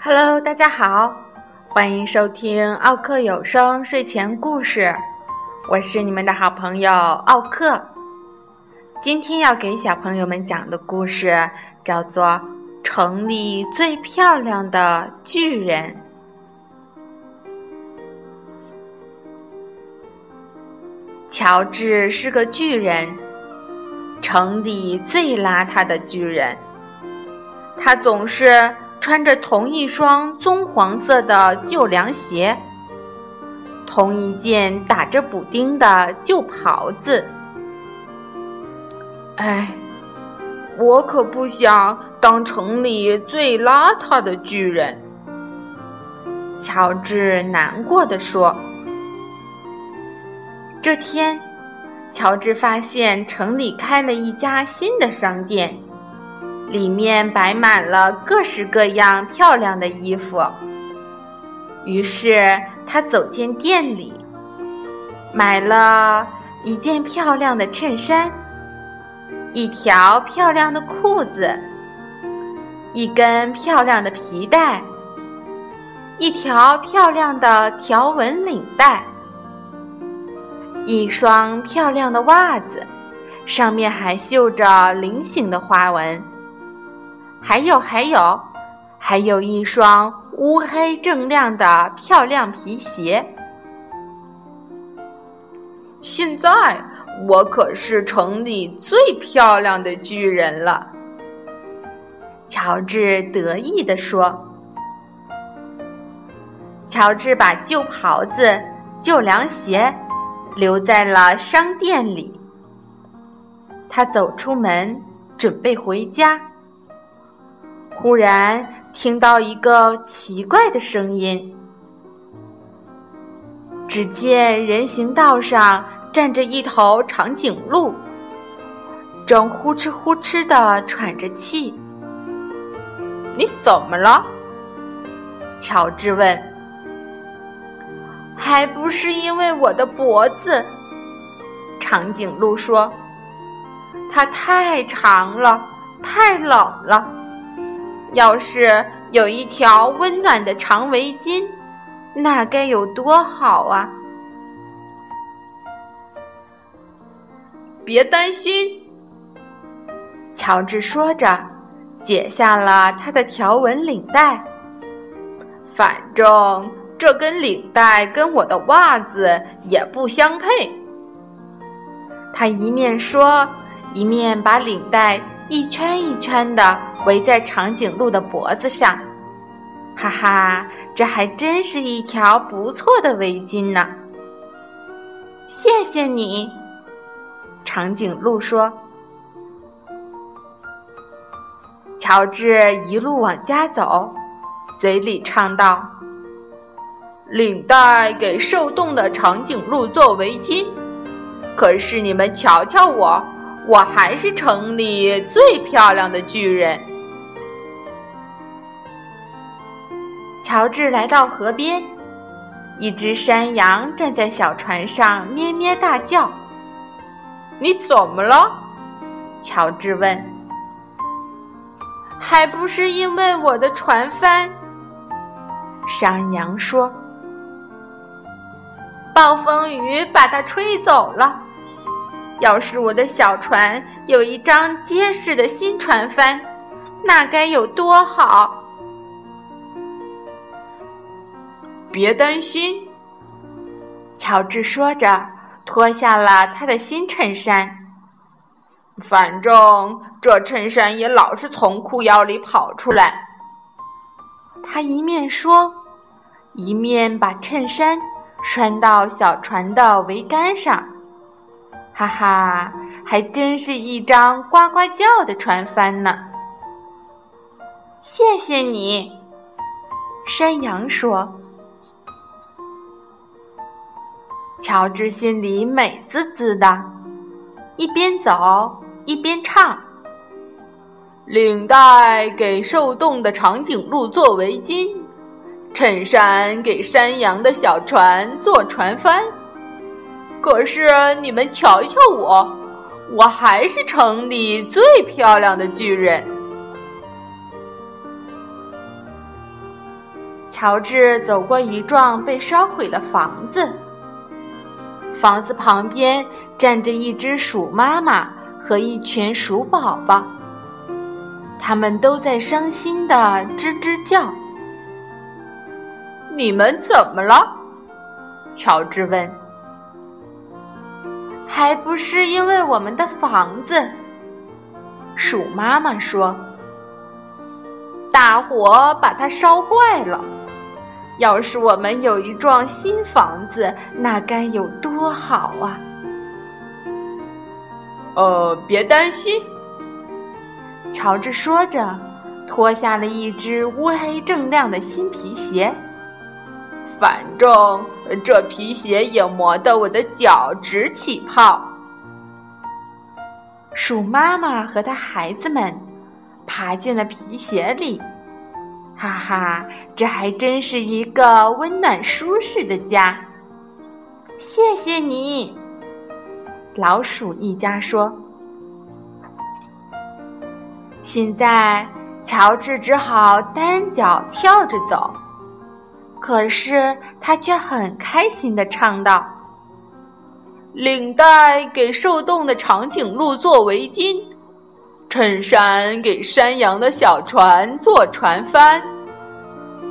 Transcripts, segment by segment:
Hello，大家好，欢迎收听奥克有声睡前故事，我是你们的好朋友奥克。今天要给小朋友们讲的故事叫做《城里最漂亮的巨人》。乔治是个巨人，城里最邋遢的巨人，他总是。穿着同一双棕黄色的旧凉鞋，同一件打着补丁的旧袍子。哎，我可不想当城里最邋遢的巨人。乔治难过的说：“这天，乔治发现城里开了一家新的商店。”里面摆满了各式各样漂亮的衣服。于是他走进店里，买了一件漂亮的衬衫，一条漂亮的裤子，一根漂亮的皮带，一条漂亮的条纹领带，一双漂亮的袜子，上面还绣着菱形的花纹。还有还有，还有一双乌黑锃亮的漂亮皮鞋。现在我可是城里最漂亮的巨人了，乔治得意地说。乔治把旧袍子、旧凉鞋留在了商店里，他走出门，准备回家。忽然听到一个奇怪的声音，只见人行道上站着一头长颈鹿，正呼哧呼哧的喘着气。你怎么了？乔治问。还不是因为我的脖子，长颈鹿说，它太长了，太冷了。要是有一条温暖的长围巾，那该有多好啊！别担心，乔治说着，解下了他的条纹领带。反正这根领带跟我的袜子也不相配。他一面说，一面把领带一圈一圈的。围在长颈鹿的脖子上，哈哈，这还真是一条不错的围巾呢。谢谢你，长颈鹿说。乔治一路往家走，嘴里唱道：“领带给受冻的长颈鹿做围巾，可是你们瞧瞧我，我还是城里最漂亮的巨人。”乔治来到河边，一只山羊站在小船上咩咩大叫。“你怎么了？”乔治问。“还不是因为我的船帆。”山羊说，“暴风雨把它吹走了。要是我的小船有一张结实的新船帆，那该有多好！”别担心，乔治说着，脱下了他的新衬衫。反正这衬衫也老是从裤腰里跑出来。他一面说，一面把衬衫拴到小船的桅杆上。哈哈，还真是一张呱呱叫的船帆呢！谢谢你，山羊说。乔治心里美滋滋的，一边走一边唱：“领带给受冻的长颈鹿做围巾，衬衫给山羊的小船做船帆，可是你们瞧瞧我，我还是城里最漂亮的巨人。乔治走过一幢被烧毁的房子，房子旁边站着一只鼠妈妈和一群鼠宝宝，他们都在伤心的吱吱叫。你们怎么了？乔治问。还不是因为我们的房子，鼠妈妈说：“大火把它烧坏了。要是我们有一幢新房子，那该有多好啊！”呃，别担心，乔治说着，脱下了一只乌黑锃亮的新皮鞋。反正这皮鞋也磨得我的脚直起泡。鼠妈妈和它孩子们爬进了皮鞋里，哈哈，这还真是一个温暖舒适的家。谢谢你，老鼠一家说。现在，乔治只好单脚跳着走。可是他却很开心的唱道：“领带给受冻的长颈鹿做围巾，衬衫给山羊的小船做船帆，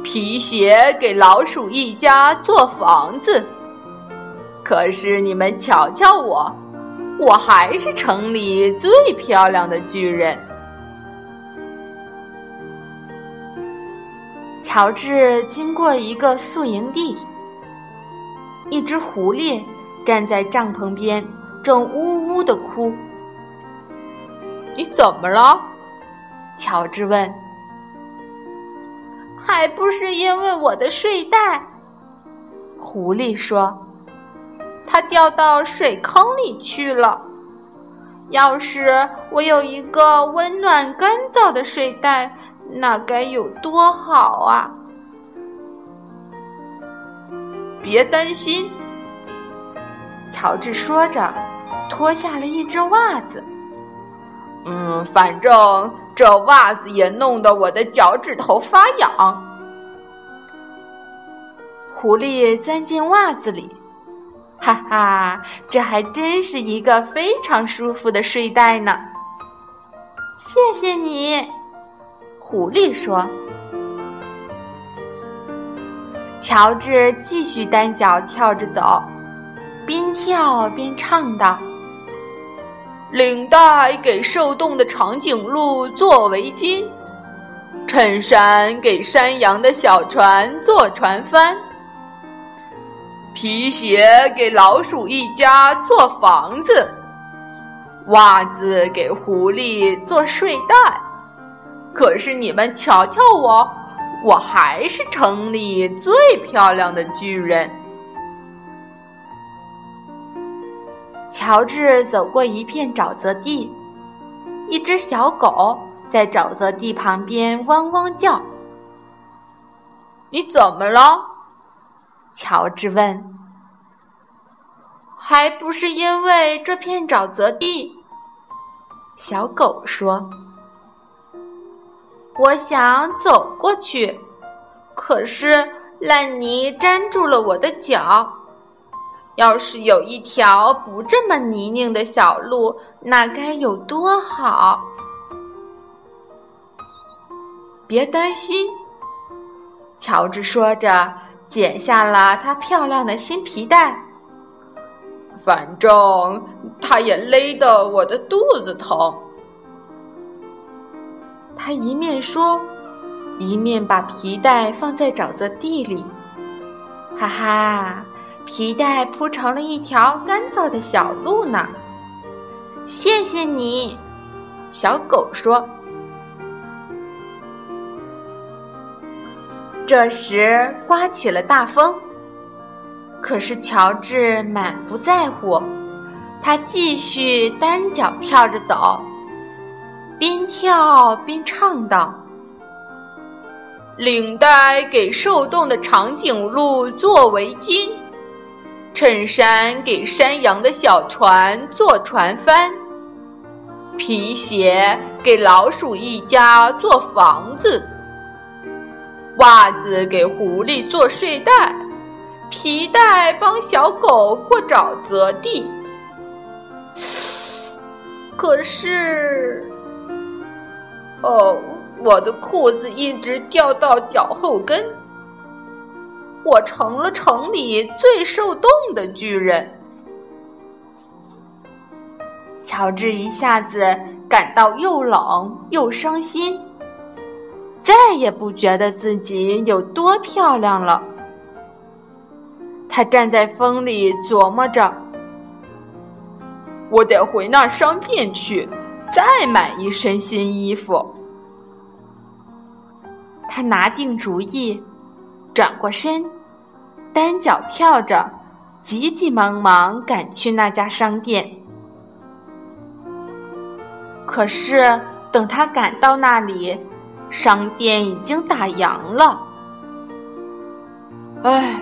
皮鞋给老鼠一家做房子。可是你们瞧瞧我，我还是城里最漂亮的巨人。”乔治经过一个宿营地，一只狐狸站在帐篷边，正呜呜的哭。“你怎么了？”乔治问。“还不是因为我的睡袋。”狐狸说，“它掉到水坑里去了。要是我有一个温暖干燥的睡袋。”那该有多好啊！别担心，乔治说着，脱下了一只袜子。嗯，反正这袜子也弄得我的脚趾头发痒。狐狸钻进袜子里，哈哈，这还真是一个非常舒服的睡袋呢。谢谢你。狐狸说：“乔治继续单脚跳着走，边跳边唱道：‘领带给受冻的长颈鹿做围巾，衬衫给山羊的小船做船帆，皮鞋给老鼠一家做房子，袜子给狐狸做睡袋。’”可是你们瞧瞧我，我还是城里最漂亮的巨人。乔治走过一片沼泽地，一只小狗在沼泽地旁边汪汪叫。你怎么了？乔治问。还不是因为这片沼泽地。小狗说。我想走过去，可是烂泥粘住了我的脚。要是有一条不这么泥泞的小路，那该有多好！别担心，乔治说着，解下了他漂亮的新皮带。反正它也勒得我的肚子疼。他一面说，一面把皮带放在沼泽地里。哈哈，皮带铺成了一条干燥的小路呢。谢谢你，小狗说。这时刮起了大风，可是乔治满不在乎，他继续单脚跳着走。边跳边唱道：“领带给受冻的长颈鹿做围巾，衬衫给山羊的小船做船帆，皮鞋给老鼠一家做房子，袜子给狐狸做睡袋，皮带帮小狗过沼泽地。可是，哦，我的裤子一直掉到脚后跟，我成了城里最受冻的巨人。乔治一下子感到又冷又伤心，再也不觉得自己有多漂亮了。他站在风里琢磨着。我得回那商店去，再买一身新衣服。他拿定主意，转过身，单脚跳着，急急忙忙赶去那家商店。可是等他赶到那里，商店已经打烊了。唉，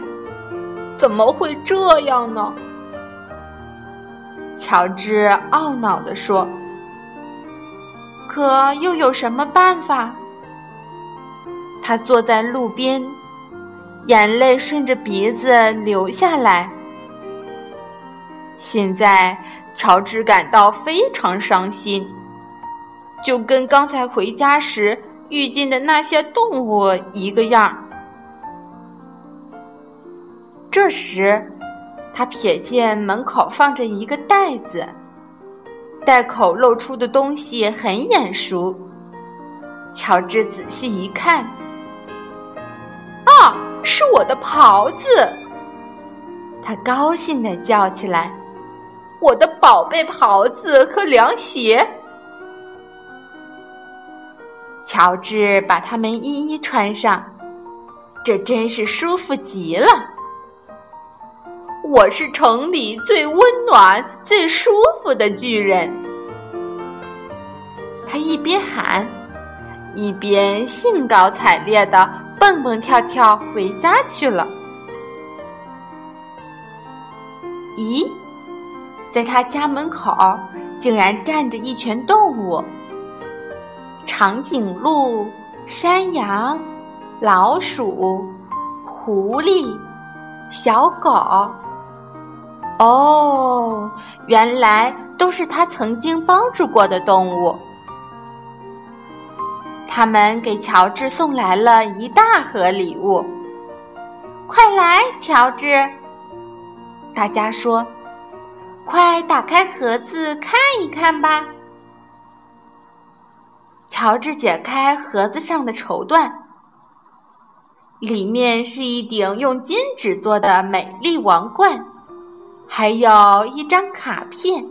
怎么会这样呢？乔治懊恼地说：“可又有什么办法？”他坐在路边，眼泪顺着鼻子流下来。现在，乔治感到非常伤心，就跟刚才回家时遇见的那些动物一个样。这时，他瞥见门口放着一个袋子，袋口露出的东西很眼熟。乔治仔细一看，啊，是我的袍子！他高兴地叫起来：“我的宝贝袍子和凉鞋！”乔治把它们一一穿上，这真是舒服极了。我是城里最温暖、最舒服的巨人。他一边喊，一边兴高采烈的蹦蹦跳跳回家去了。咦，在他家门口竟然站着一群动物：长颈鹿、山羊、老鼠、狐狸、小狗。哦，原来都是他曾经帮助过的动物。他们给乔治送来了一大盒礼物。快来，乔治！大家说：“快打开盒子看一看吧。”乔治解开盒子上的绸缎，里面是一顶用金纸做的美丽王冠。还有一张卡片，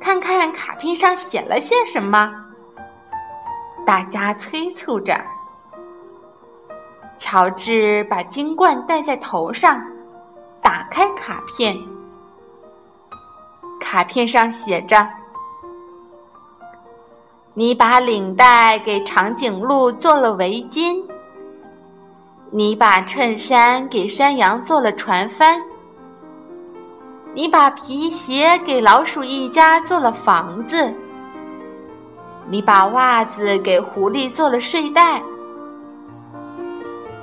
看看卡片上写了些什么。大家催促着。乔治把金冠戴在头上，打开卡片。卡片上写着：“你把领带给长颈鹿做了围巾，你把衬衫给山羊做了船帆。”你把皮鞋给老鼠一家做了房子，你把袜子给狐狸做了睡袋，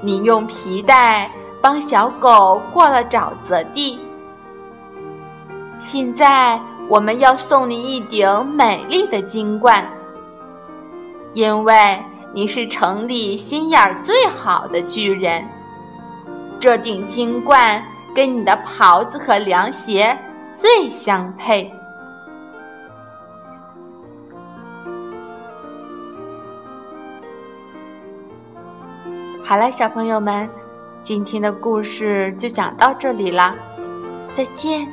你用皮带帮小狗过了沼泽地。现在我们要送你一顶美丽的金冠，因为你是城里心眼儿最好的巨人。这顶金冠。跟你的袍子和凉鞋最相配。好了，小朋友们，今天的故事就讲到这里了，再见。